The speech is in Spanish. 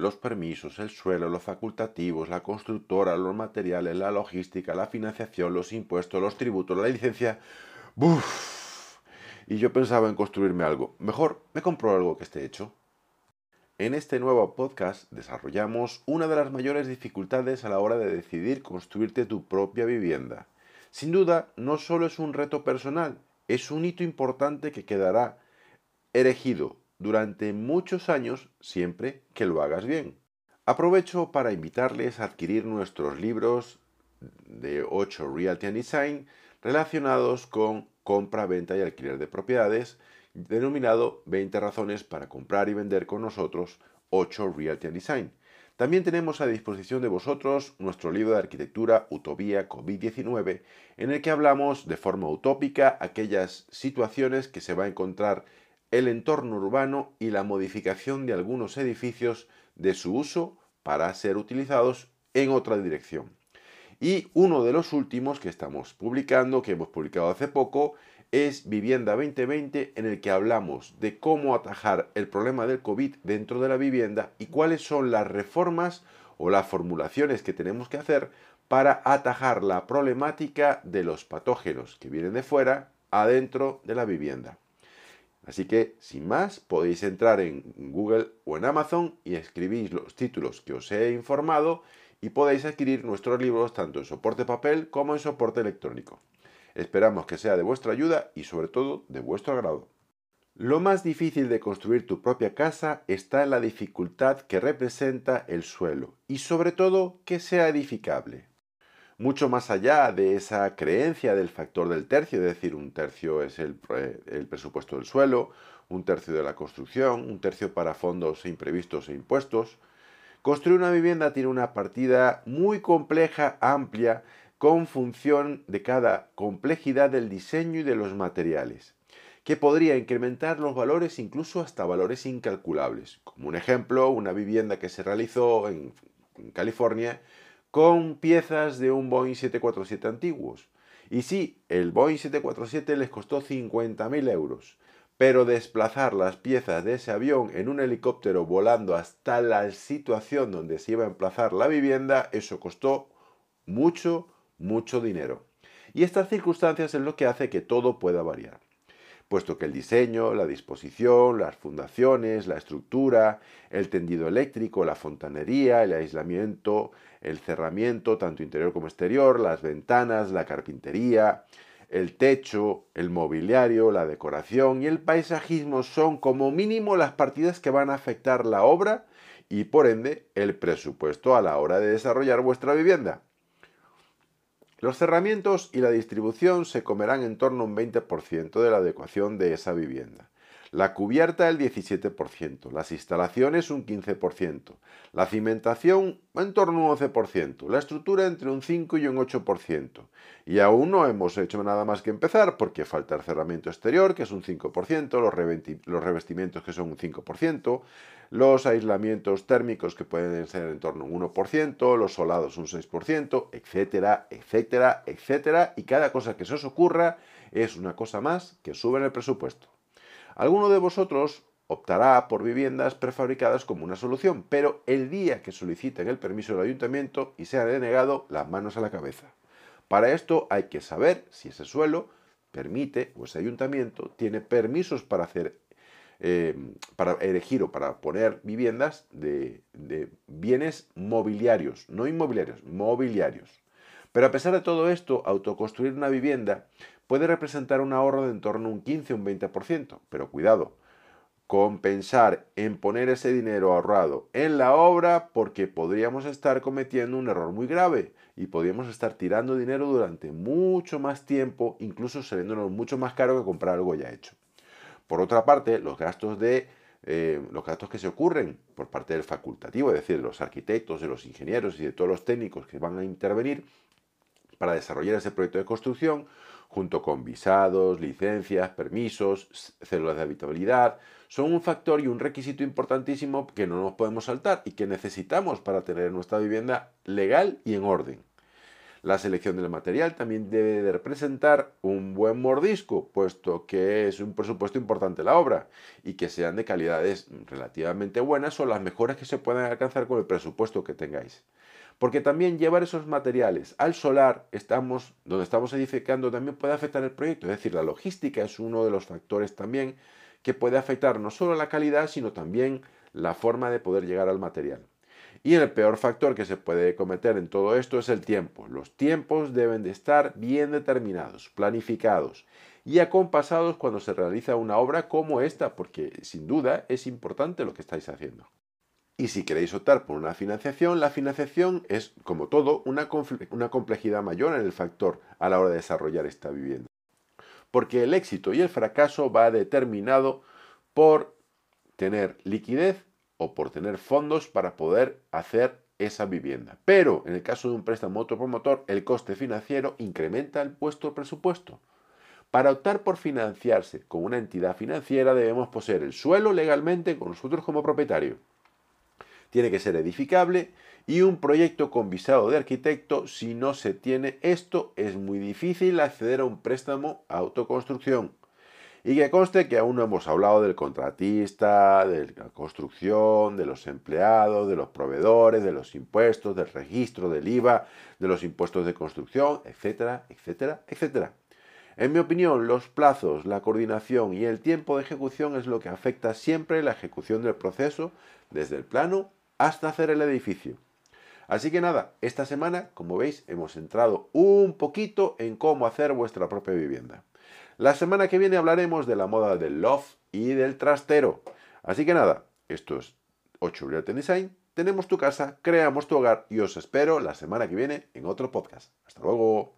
los permisos, el suelo, los facultativos, la constructora, los materiales, la logística, la financiación, los impuestos, los tributos, la licencia. ¡Buf! Y yo pensaba en construirme algo. Mejor me compro algo que esté hecho. En este nuevo podcast desarrollamos una de las mayores dificultades a la hora de decidir construirte tu propia vivienda. Sin duda, no solo es un reto personal, es un hito importante que quedará erigido durante muchos años siempre que lo hagas bien. Aprovecho para invitarles a adquirir nuestros libros de 8 Realty and Design relacionados con compra, venta y alquiler de propiedades, denominado 20 razones para comprar y vender con nosotros 8 Realty and Design. También tenemos a disposición de vosotros nuestro libro de arquitectura Utopía COVID-19, en el que hablamos de forma utópica aquellas situaciones que se va a encontrar el entorno urbano y la modificación de algunos edificios de su uso para ser utilizados en otra dirección. Y uno de los últimos que estamos publicando, que hemos publicado hace poco, es Vivienda 2020, en el que hablamos de cómo atajar el problema del COVID dentro de la vivienda y cuáles son las reformas o las formulaciones que tenemos que hacer para atajar la problemática de los patógenos que vienen de fuera adentro de la vivienda. Así que, sin más, podéis entrar en Google o en Amazon y escribís los títulos que os he informado y podéis adquirir nuestros libros tanto en soporte papel como en soporte electrónico. Esperamos que sea de vuestra ayuda y sobre todo de vuestro agrado. Lo más difícil de construir tu propia casa está en la dificultad que representa el suelo y sobre todo que sea edificable mucho más allá de esa creencia del factor del tercio, es decir, un tercio es el, presupuesto del suelo, un tercio de la construcción, un tercio para fondos imprevistos e impuestos. Construir una vivienda tiene una partida muy compleja, amplia, con función de cada complejidad del diseño y de los materiales, que podría incrementar los valores incluso hasta valores incalculables. Como un ejemplo, una vivienda que se realizó en California con piezas de un Boeing 747 antiguos. Y sí, el Boeing 747 les costó 50.000 euros, pero desplazar las piezas de ese avión en un helicóptero volando hasta la situación donde se iba a emplazar la vivienda, eso costó mucho, mucho dinero. Y estas circunstancias es lo que hace que todo pueda variar puesto que el diseño, la disposición, las fundaciones, la estructura, el tendido eléctrico, la fontanería, el aislamiento, el cerramiento, tanto interior como exterior, las ventanas, la carpintería, el techo, el mobiliario, la decoración y el paisajismo son como mínimo las partidas que van a afectar la obra y por ende el presupuesto a la hora de desarrollar vuestra vivienda. Los cerramientos y la distribución se comerán en torno a un 20% de la adecuación de esa vivienda. La cubierta el 17%, las instalaciones un 15%, la cimentación en torno a un 11%, la estructura entre un 5 y un 8%. Y aún no hemos hecho nada más que empezar porque falta el cerramiento exterior, que es un 5%, los, revestimientos que son un 5%, los aislamientos térmicos que pueden ser en torno a un 1%, los solados un 6%, etcétera, etcétera, etcétera. Y cada cosa que se os ocurra es una cosa más que sube en el presupuesto. Alguno de vosotros optará por viviendas prefabricadas como una solución, pero el día que soliciten el permiso del ayuntamiento y sea denegado, las manos a la cabeza. Para esto hay que saber si ese suelo permite o ese ayuntamiento tiene permisos para hacer eh, para elegir o para poner viviendas de, de bienes mobiliarios, no inmobiliarios, mobiliarios. Pero a pesar de todo esto, autoconstruir una vivienda puede representar un ahorro de en torno a un 15 o un 20%. Pero cuidado, compensar en poner ese dinero ahorrado en la obra porque podríamos estar cometiendo un error muy grave y podríamos estar tirando dinero durante mucho más tiempo, incluso saliéndonos mucho más caro que comprar algo ya hecho. Por otra parte, los gastos de eh, los gastos que se ocurren por parte del facultativo, es decir, de los arquitectos, de los ingenieros y de todos los técnicos que van a intervenir para desarrollar ese proyecto de construcción, junto con visados, licencias, permisos, células de habitabilidad, son un factor y un requisito importantísimo que no nos podemos saltar y que necesitamos para tener nuestra vivienda legal y en orden. La selección del material también debe de representar un buen mordisco, puesto que es un presupuesto importante la obra, y que sean de calidades relativamente buenas o las mejores que se puedan alcanzar con el presupuesto que tengáis. Porque también llevar esos materiales al solar, estamos, donde estamos edificando, también puede afectar el proyecto. Es decir, la logística es uno de los factores también que puede afectar no solo la calidad, sino también la forma de poder llegar al material. Y el peor factor que se puede cometer en todo esto es el tiempo. Los tiempos deben de estar bien determinados, planificados y acompasados cuando se realiza una obra como esta, porque sin duda es importante lo que estáis haciendo. Y si queréis optar por una financiación, la financiación es, como todo, una, complejidad mayor en el factor a la hora de desarrollar esta vivienda. Porque el éxito y el fracaso va determinado por tener liquidez o por tener fondos para poder hacer esa vivienda. Pero en el caso de un préstamo autopromotor, el coste financiero incrementa el puesto presupuesto. Para optar por financiarse con una entidad financiera debemos poseer el suelo legalmente con nosotros como propietario. Tiene que ser edificable y un proyecto con visado de arquitecto. Si no se tiene esto, es muy difícil acceder a un préstamo autoconstrucción. Y que conste que aún no hemos hablado del contratista, de la construcción, de los empleados, de los proveedores, de los impuestos, del registro del IVA, de los impuestos de construcción, etcétera, etcétera, etcétera. En mi opinión, los plazos, la coordinación y el tiempo de ejecución es lo que afecta siempre la ejecución del proceso, desde el plano hasta hacer el edificio. Así que nada, esta semana, como veis, hemos entrado un poquito en cómo hacer vuestra propia vivienda. La semana que viene hablaremos de la moda del loft y del trastero. Así que nada, esto es 8 Realty Design. Tenemos tu casa, creamos tu hogar y os espero la semana que viene en otro podcast. Hasta luego.